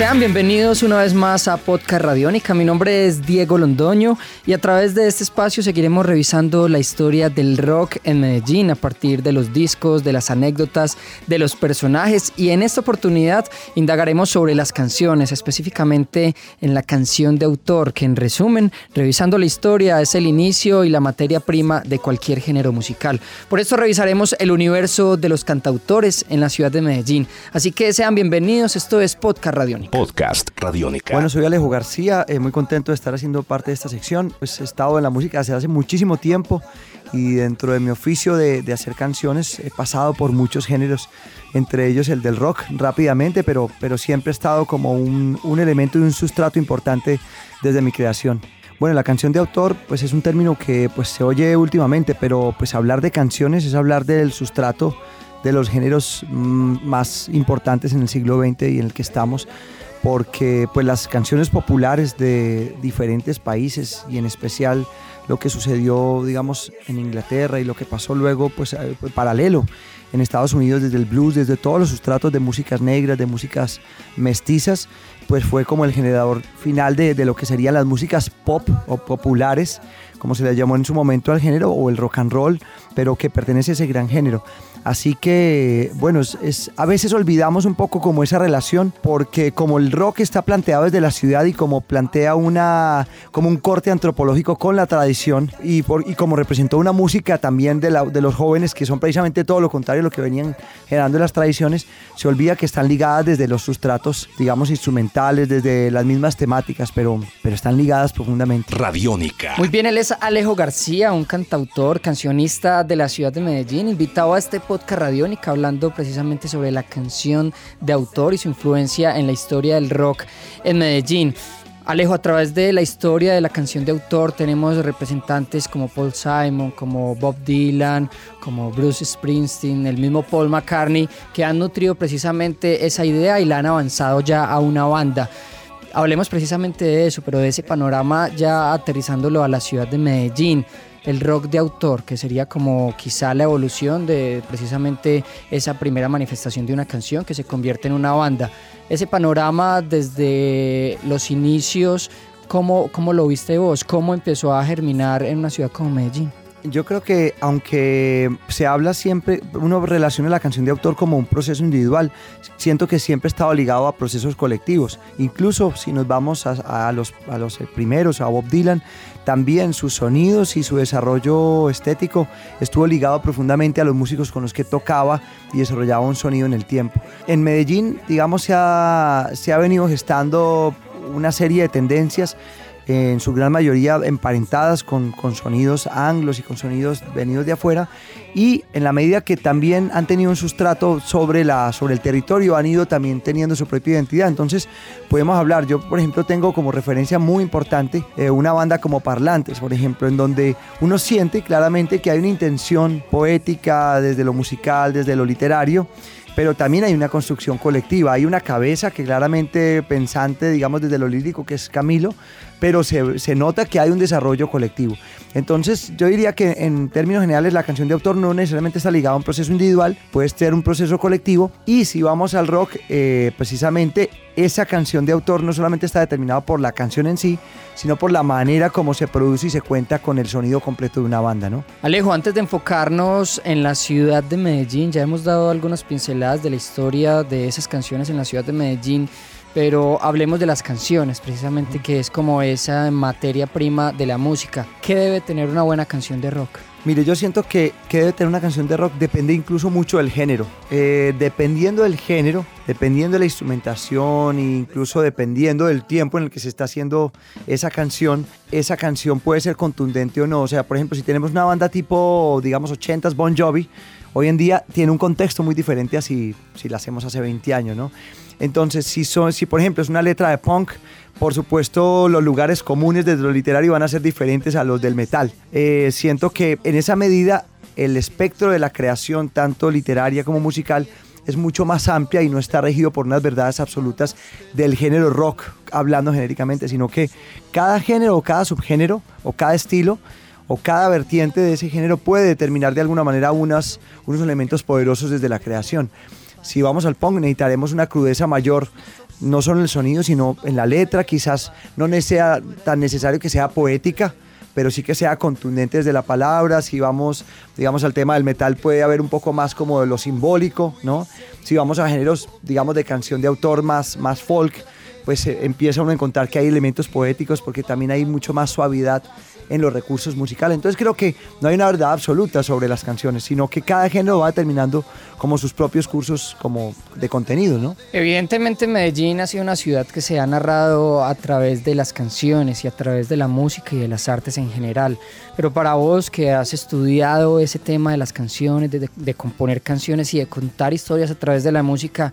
Sean bienvenidos una vez más a Podcast Radiónica. Mi nombre es Diego Londoño y a través de este espacio seguiremos revisando la historia del rock en Medellín a partir de los discos, de las anécdotas, de los personajes y en esta oportunidad indagaremos sobre las canciones, específicamente en la canción de autor, que en resumen, revisando la historia, es el inicio y la materia prima de cualquier género musical. Por esto revisaremos el universo de los cantautores en la ciudad de Medellín. Así que sean bienvenidos, esto es Podcast Radiónica. Podcast Radiónica. Bueno, soy Alejo García, eh, muy contento de estar haciendo parte de esta sección. Pues he estado en la música desde hace muchísimo tiempo y dentro de mi oficio de, de, hacer canciones he pasado por muchos géneros, entre ellos el del rock rápidamente, pero, pero siempre he estado como un, un elemento y un sustrato importante desde mi creación. Bueno, la canción de autor pues es un término que pues se oye últimamente, pero pues hablar de canciones es hablar del sustrato de los géneros mm, más importantes en el siglo XX y en el que estamos porque pues las canciones populares de diferentes países y en especial lo que sucedió digamos en Inglaterra y lo que pasó luego pues paralelo en Estados Unidos desde el blues, desde todos los sustratos de músicas negras, de músicas mestizas, pues fue como el generador final de, de lo que serían las músicas pop o populares, como se le llamó en su momento al género, o el rock and roll, pero que pertenece a ese gran género. Así que, bueno, es, es, a veces olvidamos un poco como esa relación, porque como el rock está planteado desde la ciudad y como plantea una, como un corte antropológico con la tradición y, por, y como representó una música también de, la, de los jóvenes que son precisamente todo lo contrario a lo que venían generando las tradiciones, se olvida que están ligadas desde los sustratos, digamos, instrumentales, desde las mismas temáticas, pero, pero están ligadas profundamente. Radiónica. Muy bien, él es Alejo García, un cantautor, cancionista de la ciudad de Medellín, invitado a este podcast Radiónica hablando precisamente sobre la canción de autor y su influencia en la historia del rock en Medellín. Alejo, a través de la historia de la canción de autor tenemos representantes como Paul Simon, como Bob Dylan, como Bruce Springsteen, el mismo Paul McCartney, que han nutrido precisamente esa idea y la han avanzado ya a una banda. Hablemos precisamente de eso, pero de ese panorama ya aterrizándolo a la ciudad de Medellín el rock de autor, que sería como quizá la evolución de precisamente esa primera manifestación de una canción que se convierte en una banda. Ese panorama desde los inicios, ¿cómo, cómo lo viste vos? ¿Cómo empezó a germinar en una ciudad como Medellín? Yo creo que aunque se habla siempre, uno relaciona la canción de autor como un proceso individual, siento que siempre ha estado ligado a procesos colectivos. Incluso si nos vamos a, a, los, a los primeros, a Bob Dylan, también sus sonidos y su desarrollo estético estuvo ligado profundamente a los músicos con los que tocaba y desarrollaba un sonido en el tiempo. En Medellín, digamos, se ha, se ha venido gestando una serie de tendencias en su gran mayoría emparentadas con, con, sonidos anglos y con sonidos venidos de afuera. Y en la medida que también han tenido un sustrato sobre, la, sobre el territorio han ido también teniendo su propia identidad. Entonces podemos hablar, yo por ejemplo tengo como referencia muy importante eh, una banda como Parlantes por ejemplo en donde uno siente claramente que hay una intención poética desde lo musical, desde lo literario pero también hay una construcción colectiva, hay una cabeza que claramente pensante, digamos desde lo lírico, que es Camilo, pero se, se, nota que hay un desarrollo colectivo. Entonces yo diría que en términos generales la canción de autor no necesariamente está ligada a un proceso individual, puede ser un proceso colectivo y si vamos al rock, eh, precisamente esa canción de autor no solamente está determinada por la canción en sí, sino por la manera como se produce y se cuenta con el sonido completo de una banda, ¿no? Alejo, antes de enfocarnos en la ciudad de Medellín, ya hemos dado algunas pinceladas de la historia de esas canciones en la ciudad de Medellín pero hablemos de las canciones, precisamente, que es como esa materia prima de la música. ¿Qué debe tener una buena canción de rock? Mire, yo siento que, que debe tener una canción de rock depende incluso mucho del género. Eh, dependiendo del género, dependiendo de la instrumentación e incluso dependiendo del tiempo en el que se está haciendo esa canción, esa canción puede ser contundente o no. O sea, por ejemplo, si tenemos una banda tipo, digamos, 80s Bon Jovi, hoy en día tiene un contexto muy diferente a si, si la hacemos hace 20 años, ¿no? Entonces, si, son, si por ejemplo es una letra de punk, por supuesto los lugares comunes desde lo literario van a ser diferentes a los del metal. Eh, siento que en esa medida el espectro de la creación, tanto literaria como musical, es mucho más amplia y no está regido por unas verdades absolutas del género rock, hablando genéricamente, sino que cada género o cada subgénero o cada estilo o cada vertiente de ese género puede determinar de alguna manera unas, unos elementos poderosos desde la creación. Si vamos al punk necesitaremos una crudeza mayor, no solo en el sonido, sino en la letra, quizás no sea tan necesario que sea poética, pero sí que sea contundente desde la palabra. Si vamos, digamos, al tema del metal, puede haber un poco más como de lo simbólico, ¿no? Si vamos a géneros, digamos, de canción de autor más, más folk, pues eh, empieza uno a encontrar que hay elementos poéticos porque también hay mucho más suavidad en los recursos musicales. Entonces creo que no hay una verdad absoluta sobre las canciones, sino que cada género va determinando como sus propios cursos como de contenido, ¿no? Evidentemente Medellín ha sido una ciudad que se ha narrado a través de las canciones y a través de la música y de las artes en general. Pero para vos que has estudiado ese tema de las canciones, de, de componer canciones y de contar historias a través de la música,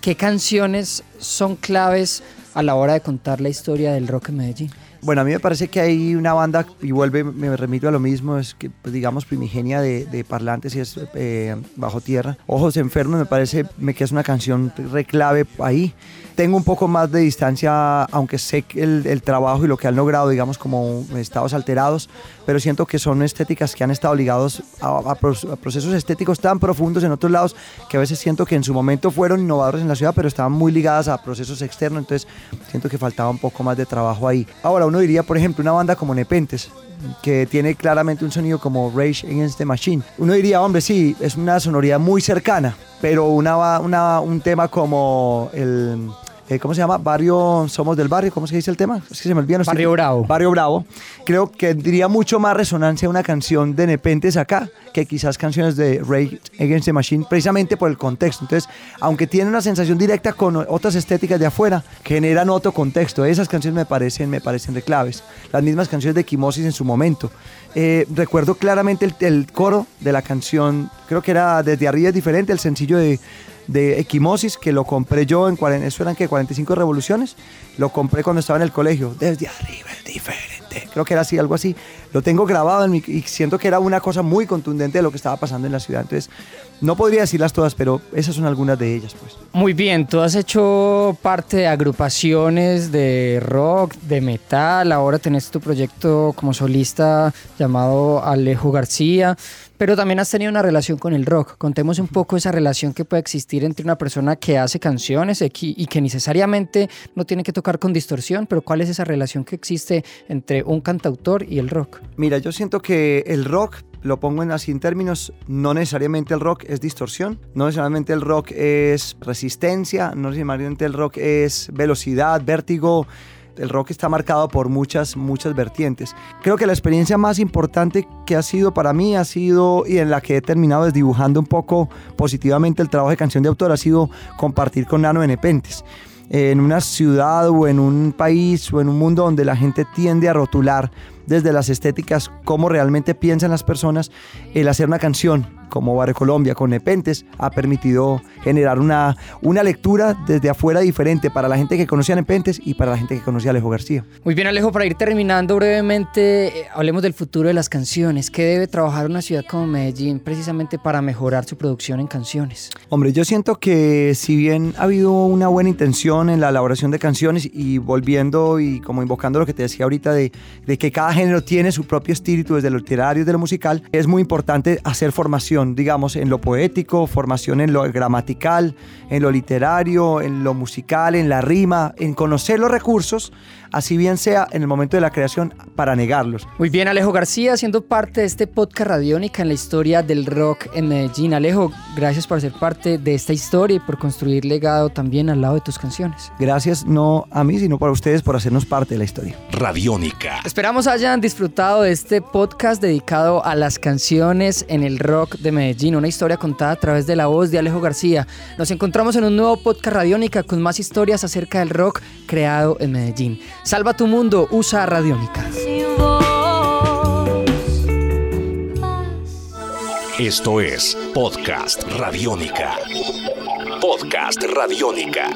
¿qué canciones son claves a la hora de contar la historia del rock en Medellín? Bueno, a mí me parece que hay una banda, y vuelve, me remito a lo mismo, es que, pues, digamos, primigenia de, parlantes y es eh, Bajo Tierra. Ojos Enfermos me parece que es una canción reclave ahí tengo un poco más de distancia, aunque sé que el, trabajo y lo que han logrado, digamos, como estados alterados, pero siento que son estéticas que han estado ligados a, procesos estéticos tan profundos en otros lados que a veces siento que en su momento fueron innovadores en la ciudad, pero estaban muy ligadas a procesos externos, entonces siento que faltaba un poco más de trabajo ahí. Ahora, uno diría, por ejemplo, una banda como Nepentes, que tiene claramente un sonido como Rage Against the Machine. Uno diría, hombre, sí, es una sonoridad muy cercana, pero una, una, un tema como el eh, ¿cómo se llama? Barrio, somos del barrio, ¿cómo se dice el tema? Es que se me olvida. barrio Bravo. Barrio Bravo. Creo que diría mucho más resonancia una canción de Nepentes acá que quizás canciones de Ray Against the Machine, precisamente por el contexto. Entonces, aunque tiene una sensación directa con otras estéticas de afuera, generan otro contexto. Esas canciones me parecen, me parecen de claves. Las mismas canciones de Quimosis en su momento. Eh, recuerdo claramente el, el coro de la canción, creo que era Desde arriba es diferente, el sencillo de de Equimosis, que lo compré yo en, eso eran que 45 revoluciones, lo compré cuando estaba en el colegio, desde arriba es diferente, creo que era así, algo así, lo tengo grabado en mi, y siento que era una cosa muy contundente de lo que estaba pasando en la ciudad, entonces no podría decirlas todas, pero esas son algunas de ellas, pues. Muy bien, tú has hecho parte de agrupaciones de rock, de metal, ahora tenés tu proyecto como solista llamado Alejo García, pero también has tenido una relación con el rock. Contemos un poco esa relación que puede existir entre una persona que hace canciones y que necesariamente no tiene que tocar con distorsión, pero cuál es esa relación que existe entre un cantautor y el rock. Mira, yo siento que el rock lo pongo en así en términos, no necesariamente el rock es distorsión, no necesariamente el rock es resistencia, no necesariamente el rock es velocidad, vértigo, el rock está marcado por muchas, muchas vertientes. Creo que la experiencia más importante que ha sido para mí ha sido, y en la que he terminado desdibujando un poco positivamente el trabajo de canción de autor, ha sido compartir con Nano Nepentes en una ciudad o en un país o en un mundo donde la gente tiende a rotular desde las estéticas cómo realmente piensan las personas, el hacer una canción como Barrio Colombia con Nepentes ha permitido generar una, una lectura desde afuera diferente para la gente que conocía a Nepentes y para la gente que conocía a Alejo García. Muy bien Alejo, para ir terminando brevemente, eh, hablemos del futuro de las canciones. ¿Qué debe trabajar una ciudad como Medellín precisamente para mejorar su producción en canciones? Hombre, yo siento que si bien ha habido una buena intención en la elaboración de canciones y volviendo y como invocando lo que te decía ahorita de, de que cada género tiene su propio espíritu desde lo literario y de lo musical, es muy importante hacer formación, digamos, en lo poético, formación en lo gramatical, en lo literario, en lo musical, en la rima, en conocer los recursos así bien sea en el momento de la creación, para negarlos. Muy bien, Alejo García, siendo parte de este podcast radiónica en la historia del rock en Medellín. Alejo, gracias por ser parte de esta historia y por construir legado también al lado de tus canciones. Gracias no a mí, sino para ustedes por hacernos parte de la historia. Radiónica. Esperamos hayan disfrutado de este podcast dedicado a las canciones en el rock de Medellín, una historia contada a través de la voz de Alejo García. Nos encontramos en un nuevo podcast radiónica con más historias acerca del rock creado en Medellín. Salva tu mundo, usa Radiónica. Esto es Podcast Radiónica. Podcast Radiónica.